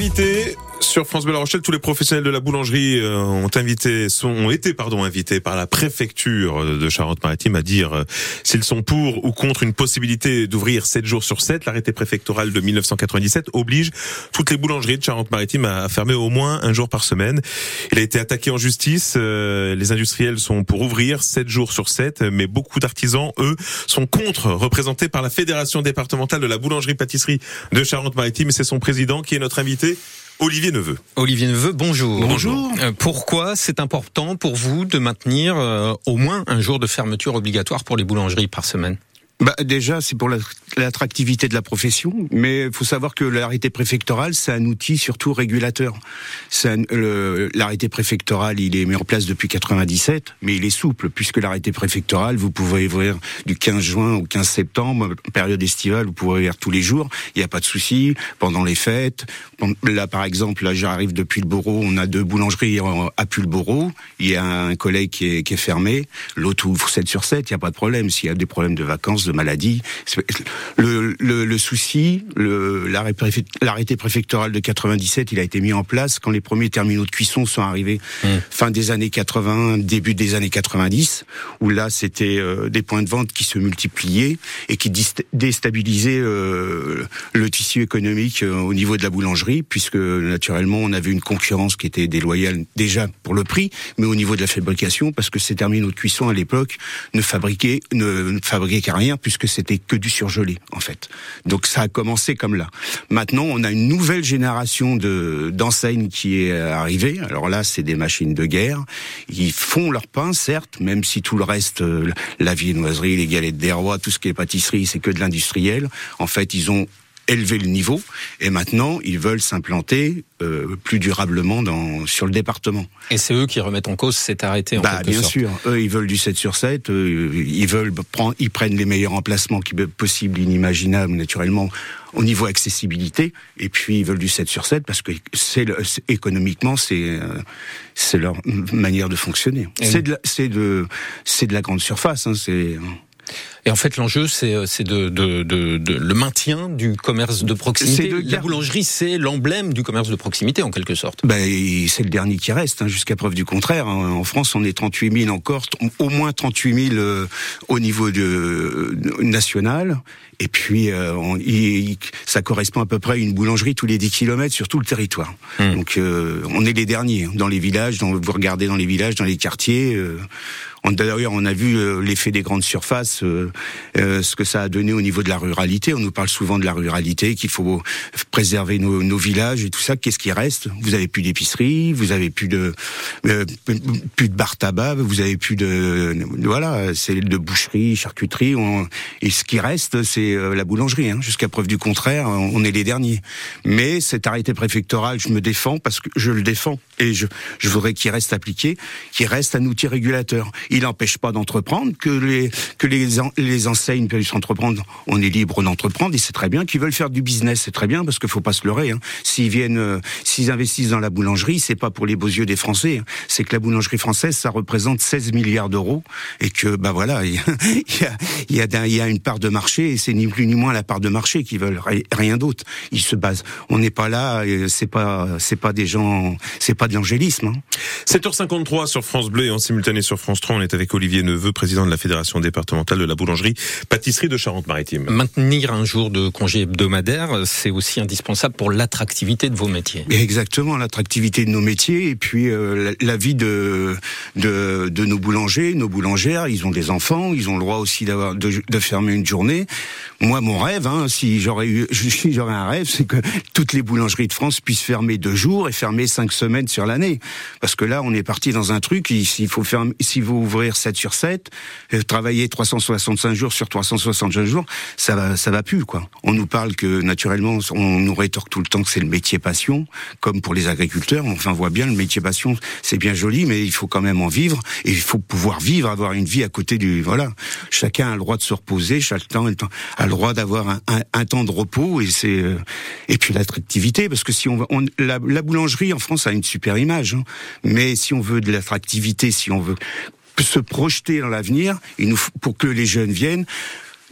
invité sur France Bleu La Rochelle, tous les professionnels de la boulangerie euh, ont invité, sont, ont été pardon invités par la préfecture de Charente-Maritime à dire euh, s'ils sont pour ou contre une possibilité d'ouvrir 7 jours sur 7. L'arrêté préfectoral de 1997 oblige toutes les boulangeries de Charente-Maritime à fermer au moins un jour par semaine. Il a été attaqué en justice. Euh, les industriels sont pour ouvrir 7 jours sur 7, mais beaucoup d'artisans, eux, sont contre, représentés par la Fédération départementale de la boulangerie-pâtisserie de Charente-Maritime. C'est son président qui est notre invité. Olivier Neveu. Olivier Neveu, bonjour. Bonjour. Euh, pourquoi c'est important pour vous de maintenir euh, au moins un jour de fermeture obligatoire pour les boulangeries par semaine? Bah, déjà, c'est pour l'attractivité de la profession, mais il faut savoir que l'arrêté préfectoral, c'est un outil surtout régulateur. L'arrêté préfectoral, il est mis en place depuis 97, mais il est souple, puisque l'arrêté préfectoral, vous pouvez ouvrir du 15 juin au 15 septembre, période estivale, vous pouvez ouvrir tous les jours, il n'y a pas de souci, pendant les fêtes. Là, par exemple, là, j'arrive depuis le Bourreau, on a deux boulangeries à Pulboro, il y a un collègue qui est, qui est fermé, l'autre ouvre 7 sur 7, il n'y a pas de problème. S'il y a des problèmes de vacances, de maladie. Le, le, le souci, l'arrêté préfectoral de 97, il a été mis en place quand les premiers terminaux de cuisson sont arrivés mmh. fin des années 80, début des années 90, où là c'était euh, des points de vente qui se multipliaient et qui déstabilisaient euh, le tissu économique euh, au niveau de la boulangerie, puisque naturellement on avait une concurrence qui était déloyale déjà pour le prix, mais au niveau de la fabrication, parce que ces terminaux de cuisson à l'époque ne fabriquaient ne, ne fabriquaient rien puisque c'était que du surgelé en fait. Donc ça a commencé comme là. Maintenant, on a une nouvelle génération de d'enseignes qui est arrivée. Alors là, c'est des machines de guerre. Ils font leur pain, certes, même si tout le reste, euh, la viennoiserie, les galettes des rois, tout ce qui est pâtisserie, c'est que de l'industriel. En fait, ils ont élevé le niveau et maintenant ils veulent s'implanter euh, plus durablement dans sur le département. Et c'est eux qui remettent en cause cet arrêté en bah, bien sûr, eux ils veulent du 7 sur 7, ils veulent prendre ils prennent les meilleurs emplacements qui possibles, inimaginables naturellement au niveau accessibilité et puis ils veulent du 7 sur 7 parce que c'est économiquement c'est euh, c'est leur manière de fonctionner. C'est de c'est de c'est de la grande surface hein, c'est et en fait, l'enjeu, c'est euh, de, de, de, de, le maintien du commerce de proximité. La boulangerie, c'est l'emblème du commerce de proximité, en quelque sorte. Ben, c'est le dernier qui reste, hein, jusqu'à preuve du contraire. Hein. En France, on est 38 000 encore, au moins 38 000 euh, au niveau de, national. Et puis, euh, on, ça correspond à peu près à une boulangerie tous les 10 km sur tout le territoire. Hmm. Donc, on est les derniers hein, dans les villages. Dans, vous regardez dans les villages, dans les quartiers. D'ailleurs, on a vu euh, l'effet des grandes surfaces, euh, euh, ce que ça a donné au niveau de la ruralité. On nous parle souvent de la ruralité, qu'il faut préserver nos, villages et tout ça. Qu'est-ce qui reste? Vous avez plus d'épicerie, vous avez plus de plus de bar tabac, vous avez plus de voilà, c'est de boucherie, charcuterie. et ce qui reste, c'est la boulangerie. Hein. Jusqu'à preuve du contraire, on est les derniers. Mais cet arrêté préfectoral, je me défends parce que je le défends et je, je voudrais qu'il reste appliqué, qu'il reste un outil régulateur. Il n'empêche pas d'entreprendre, que les que les, les enseignes puissent entreprendre. On est libre d'entreprendre et c'est très bien. Qu'ils veulent faire du business, c'est très bien parce qu'il faut pas se leurrer. Hein. S'ils viennent, euh, s'ils investissent dans la boulangerie, c'est pas pour les beaux yeux des Français. Hein. C'est que la boulangerie française, ça représente 16 milliards d'euros et que bah voilà, il y a, y a, il y a une part de marché et c'est ni plus ni moins la part de marché qui veulent rien d'autre. Ils se basent. On n'est pas là. C'est pas c'est pas des gens. C'est pas de l'angélisme. Hein. 7h53 sur France Bleu et en simultané sur France 3 on est avec Olivier Neveu, président de la Fédération départementale de la boulangerie pâtisserie de Charente-Maritime. Maintenir un jour de congé hebdomadaire, c'est aussi indispensable pour l'attractivité de vos métiers. Exactement, l'attractivité de nos métiers et puis euh, la, vie de, de, de nos boulangers, nos boulangères, ils ont des enfants, ils ont le droit aussi d'avoir de, de, fermer une journée. Moi, mon rêve, hein, si j'aurais eu, si j'aurais un rêve, c'est que toutes les boulangeries de France puissent fermer deux jours et fermer cinq semaines sur l'année, parce que là, on est parti dans un truc. S'il faut faire, si vous ouvrir 7 sur 7, euh, travailler 365 jours sur 365 jours, ça va, ça va plus, quoi. On nous parle que, naturellement, on nous rétorque tout le temps que c'est le métier passion, comme pour les agriculteurs. Enfin, on voit bien, le métier passion, c'est bien joli, mais il faut quand même en vivre, et il faut pouvoir vivre, avoir une vie à côté du, voilà. Chacun a le droit de se reposer, chacun a le droit d'avoir un, temps de repos, et c'est, euh, et puis l'attractivité, parce que si on, on la, la, boulangerie en France a une super image, hein, mais si on veut de l'attractivité, si on veut se projeter dans l'avenir, pour que les jeunes viennent,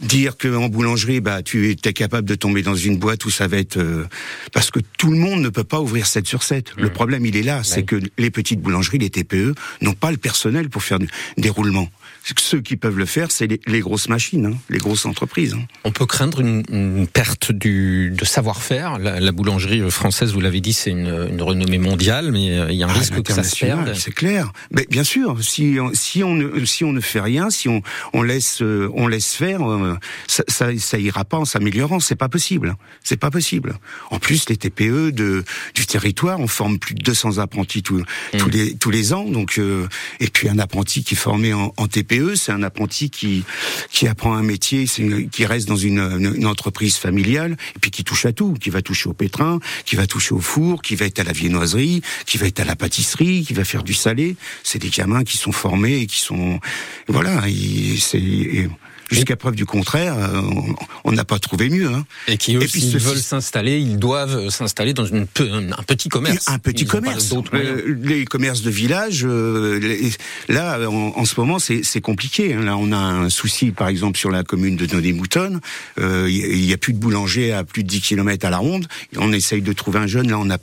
dire qu'en boulangerie, bah, tu es capable de tomber dans une boîte où ça va être... Euh, parce que tout le monde ne peut pas ouvrir 7 sur 7. Le mmh. problème, il est là, c'est que les petites boulangeries, les TPE, n'ont pas le personnel pour faire des roulements ceux qui peuvent le faire, c'est les, grosses machines, hein, les grosses entreprises. Hein. On peut craindre une, perte du, de savoir-faire. La, boulangerie française, vous l'avez dit, c'est une, renommée mondiale, mais euh, il y a un ah, risque que ça se perde. C'est clair. Mais bien sûr, si, si, on ne, si on ne fait rien, si on, on laisse, euh, on laisse faire, euh, ça, ça, ça ira pas en s'améliorant. C'est pas possible. C'est pas possible. En plus, les TPE de, du territoire, on forme plus de 200 apprentis tous, tous mmh. les tous les ans. Donc, et puis un apprenti qui est formé en, en TPE c'est un apprenti qui qui apprend un métier, qui reste dans une, une, entreprise familiale et puis qui touche à tout, qui va toucher au pétrin, qui va toucher au four, qui va être à la viennoiserie, qui va être à la pâtisserie, qui va faire du salé. C'est des gamins qui sont formés et qui sont voilà. C'est Jusqu'à preuve du contraire, euh, on n'a pas trouvé mieux. Hein. Et qui eux, s'ils veulent s'installer, ils doivent s'installer dans une, un petit commerce. Un petit commerce. Euh, les commerces de village, euh, là, en, ce moment, c'est compliqué. Hein. Là, on a un souci, par exemple, sur la commune de Nodé-Moutonne. Il n'y a plus de boulanger à plus de 10 km à la ronde. On essaye de trouver un jeune. Là, on a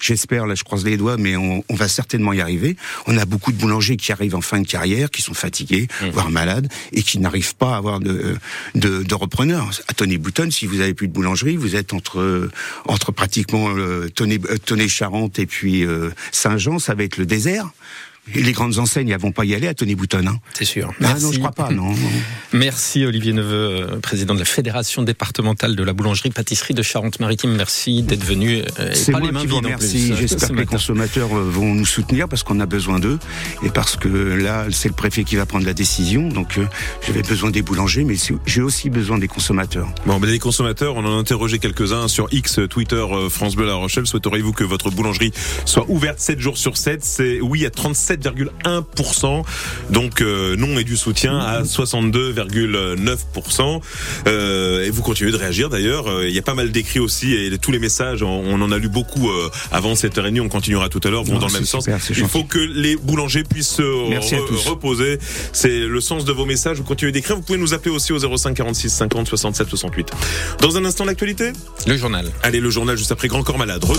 J'espère, là je croise les doigts, mais on, va certainement y arriver. On a beaucoup de boulangers qui arrivent en fin de carrière, qui sont fatigués, mmh. voire malades, et qui n'arrivent pas à avoir de, de, de repreneurs. À Tony Bouton, si vous avez plus de boulangerie, vous êtes entre entre pratiquement euh, Tony, Charente et puis euh, Saint-Jean, ça va être le désert. Et les grandes enseignes, elles vont pas y aller à Tony Bouton. Hein. C'est sûr. Ah non, je crois pas. Non, Merci Olivier Neveu, euh, président de la Fédération départementale de la boulangerie-pâtisserie de Charente-Maritime. Merci d'être venu. Euh, C'est moi les mains qui vous remercie. J'espère que les consommateurs euh, vont nous soutenir parce qu'on a besoin d'eux et parce que là, c'est le préfet qui va prendre la décision. Donc, j'avais besoin des boulangers, mais j'ai aussi besoin des consommateurs. Bon, mais les consommateurs, on en a interrogé quelques-uns sur X, Twitter, France Bleu La Rochelle. Souhaiteriez-vous que votre boulangerie soit ouverte 7 jours sur 7 C'est oui à 37 7,1%. Donc euh, non et du soutien à 62,9%. Euh, et vous continuez de réagir d'ailleurs. Euh, il y a pas mal d'écrits aussi et tous les messages, on, en a lu beaucoup euh, avant cette réunion. On continuera tout à l'heure, vont dans le même sens. Il faut que les boulangers puissent se reposer. C'est le sens de vos messages. Vous continuez d'écrire. Vous pouvez nous appeler aussi au 05 46 50 67 68. Dans un instant, l'actualité? Le journal. Allez, le journal juste après Grand Corps Malade.